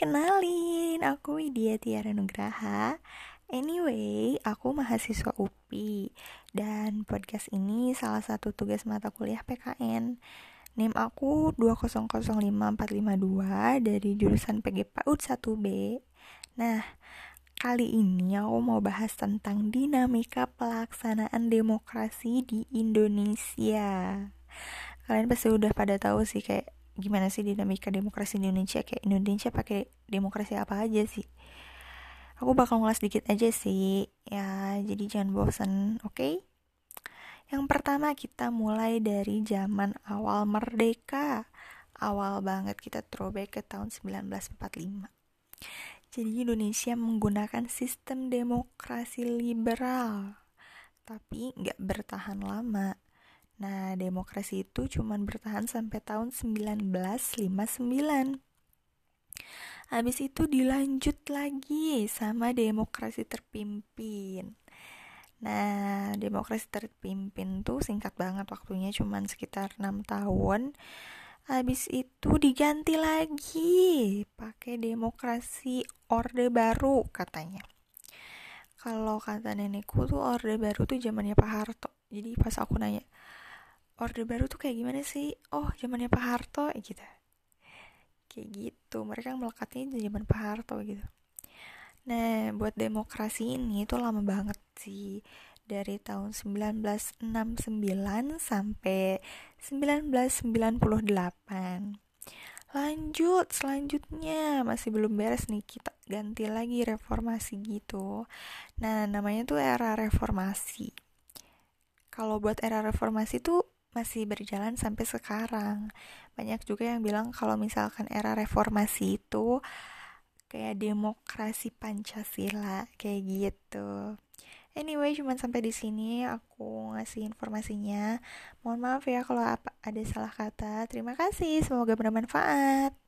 kenalin, aku Widya Tiara Nugraha. Anyway, aku mahasiswa UPI dan podcast ini salah satu tugas mata kuliah PKN. NIM aku 2005452 dari jurusan PGPAUD 1B. Nah, kali ini aku mau bahas tentang dinamika pelaksanaan demokrasi di Indonesia. Kalian pasti udah pada tahu sih kayak gimana sih dinamika demokrasi di Indonesia? Kayak Indonesia pakai demokrasi apa aja sih? Aku bakal ngulas dikit aja sih. Ya jadi jangan bosan oke? Okay? yang pertama kita mulai dari zaman awal merdeka. Awal banget kita throwback ke tahun 1945 jadi Indonesia menggunakan sistem demokrasi liberal. Tapi nggak bertahan lama Nah, demokrasi itu cuma bertahan sampai tahun 1959. Habis itu dilanjut lagi sama demokrasi terpimpin. Nah, demokrasi terpimpin tuh singkat banget waktunya cuma sekitar 6 tahun. Habis itu diganti lagi pakai demokrasi orde baru katanya. Kalau kata nenekku tuh orde baru tuh zamannya Pak Harto. Jadi pas aku nanya, orde baru tuh kayak gimana sih? Oh zamannya Pak Harto gitu. Kayak gitu mereka melekatnya itu zaman Pak Harto gitu. Nah buat demokrasi ini tuh lama banget sih. Dari tahun 1969 sampai 1998 lanjut selanjutnya. Masih belum beres nih kita ganti lagi reformasi gitu. Nah namanya tuh era reformasi. Kalau buat era reformasi tuh masih berjalan sampai sekarang. Banyak juga yang bilang kalau misalkan era reformasi itu kayak demokrasi Pancasila kayak gitu. Anyway, cuma sampai di sini aku ngasih informasinya. Mohon maaf ya kalau ada salah kata. Terima kasih, semoga bermanfaat.